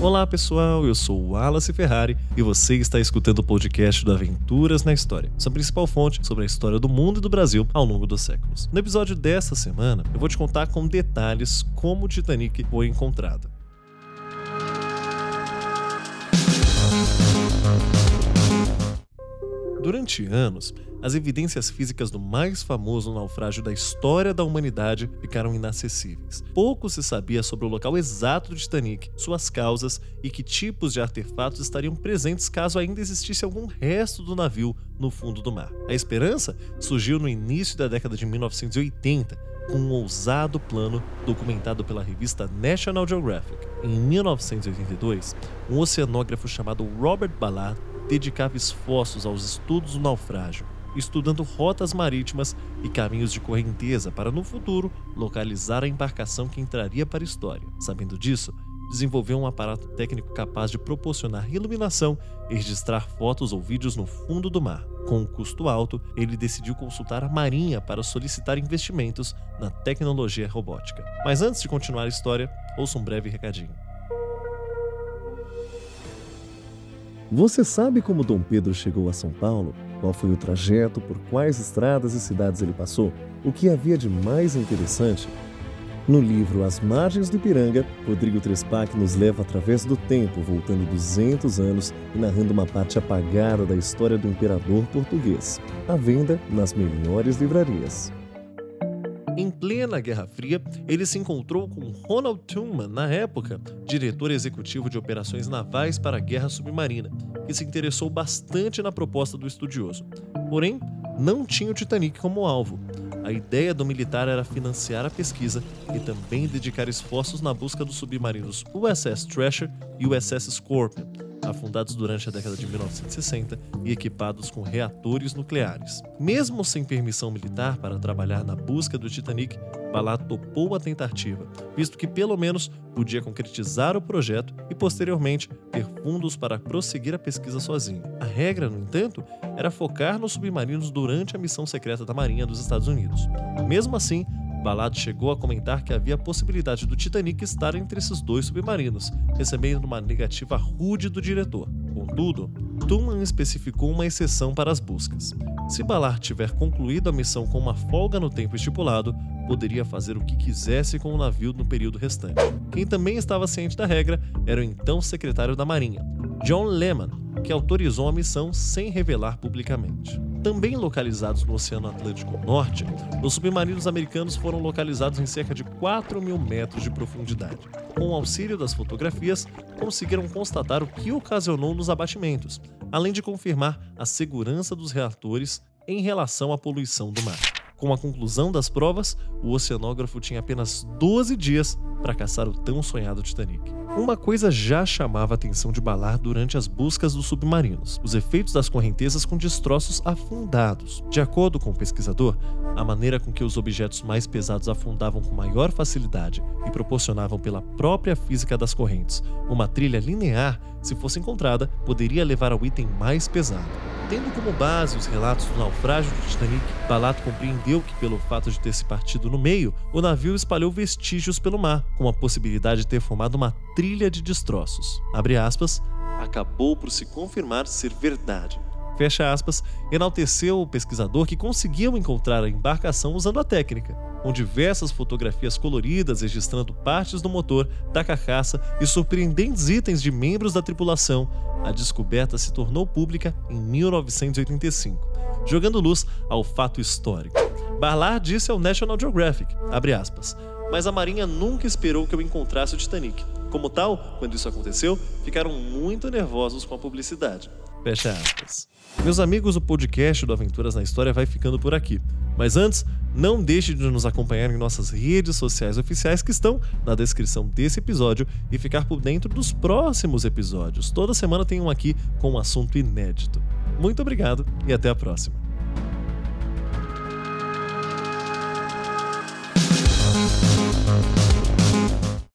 Olá pessoal, eu sou Wallace Ferrari e você está escutando o podcast do Aventuras na História, sua principal fonte sobre a história do mundo e do Brasil ao longo dos séculos. No episódio desta semana, eu vou te contar com detalhes como o Titanic foi encontrado. Durante anos, as evidências físicas do mais famoso naufrágio da história da humanidade ficaram inacessíveis. Pouco se sabia sobre o local exato do Titanic, suas causas e que tipos de artefatos estariam presentes caso ainda existisse algum resto do navio no fundo do mar. A esperança surgiu no início da década de 1980, com um ousado plano documentado pela revista National Geographic. Em 1982, um oceanógrafo chamado Robert Ballard dedicava esforços aos estudos do naufrágio estudando rotas marítimas e caminhos de correnteza para, no futuro, localizar a embarcação que entraria para a história. Sabendo disso, desenvolveu um aparato técnico capaz de proporcionar iluminação e registrar fotos ou vídeos no fundo do mar. Com um custo alto, ele decidiu consultar a Marinha para solicitar investimentos na tecnologia robótica. Mas antes de continuar a história, ouça um breve recadinho. Você sabe como Dom Pedro chegou a São Paulo? Qual foi o trajeto, por quais estradas e cidades ele passou? O que havia de mais interessante? No livro As Margens do Ipiranga, Rodrigo Trespac nos leva através do tempo, voltando 200 anos e narrando uma parte apagada da história do imperador português. À venda nas melhores livrarias. Em plena Guerra Fria, ele se encontrou com Ronald Tooman, na época, diretor executivo de operações navais para a guerra submarina, que se interessou bastante na proposta do estudioso. Porém, não tinha o Titanic como alvo. A ideia do militar era financiar a pesquisa e também dedicar esforços na busca dos submarinos USS Thrasher e USS Scorpion, afundados durante a década de 1960 e equipados com reatores nucleares. Mesmo sem permissão militar para trabalhar na busca do Titanic, Ballard topou a tentativa, visto que pelo menos podia concretizar o projeto e posteriormente ter fundos para prosseguir a pesquisa sozinho. A regra, no entanto, era focar nos submarinos durante a missão secreta da Marinha dos Estados Unidos. Mesmo assim, Balado chegou a comentar que havia a possibilidade do Titanic estar entre esses dois submarinos, recebendo uma negativa rude do diretor. Contudo, Tuman especificou uma exceção para as buscas. Se Ballard tiver concluído a missão com uma folga no tempo estipulado, poderia fazer o que quisesse com o navio no período restante. Quem também estava ciente da regra era o então secretário da Marinha, John Lehman, que autorizou a missão sem revelar publicamente. Também localizados no Oceano Atlântico Norte, os submarinos americanos foram localizados em cerca de 4 mil metros de profundidade. Com o auxílio das fotografias, conseguiram constatar o que ocasionou nos abatimentos, além de confirmar a segurança dos reatores em relação à poluição do mar. Com a conclusão das provas, o oceanógrafo tinha apenas 12 dias para caçar o tão sonhado Titanic. Uma coisa já chamava a atenção de Ballard durante as buscas dos submarinos: os efeitos das correntezas com destroços afundados. De acordo com o pesquisador, a maneira com que os objetos mais pesados afundavam com maior facilidade e proporcionavam pela própria física das correntes uma trilha linear, se fosse encontrada, poderia levar ao item mais pesado. Tendo como base os relatos do naufrágio do Titanic, Ballard compreendeu que, pelo fato de ter se partido no meio, o navio espalhou vestígios pelo mar, com a possibilidade de ter formado uma trilha de destroços. Abre aspas, acabou por se confirmar ser verdade. Fecha aspas, enalteceu o pesquisador que conseguiu encontrar a embarcação usando a técnica, com diversas fotografias coloridas registrando partes do motor, da carcaça e surpreendentes itens de membros da tripulação. A descoberta se tornou pública em 1985, jogando luz ao fato histórico. Barlar disse ao National Geographic, aspas, mas a Marinha nunca esperou que eu encontrasse o Titanic. Como tal, quando isso aconteceu, ficaram muito nervosos com a publicidade. Fecha aspas. Meus amigos, o podcast do Aventuras na História vai ficando por aqui. Mas antes, não deixe de nos acompanhar em nossas redes sociais oficiais que estão na descrição desse episódio e ficar por dentro dos próximos episódios. Toda semana tem um aqui com um assunto inédito. Muito obrigado e até a próxima.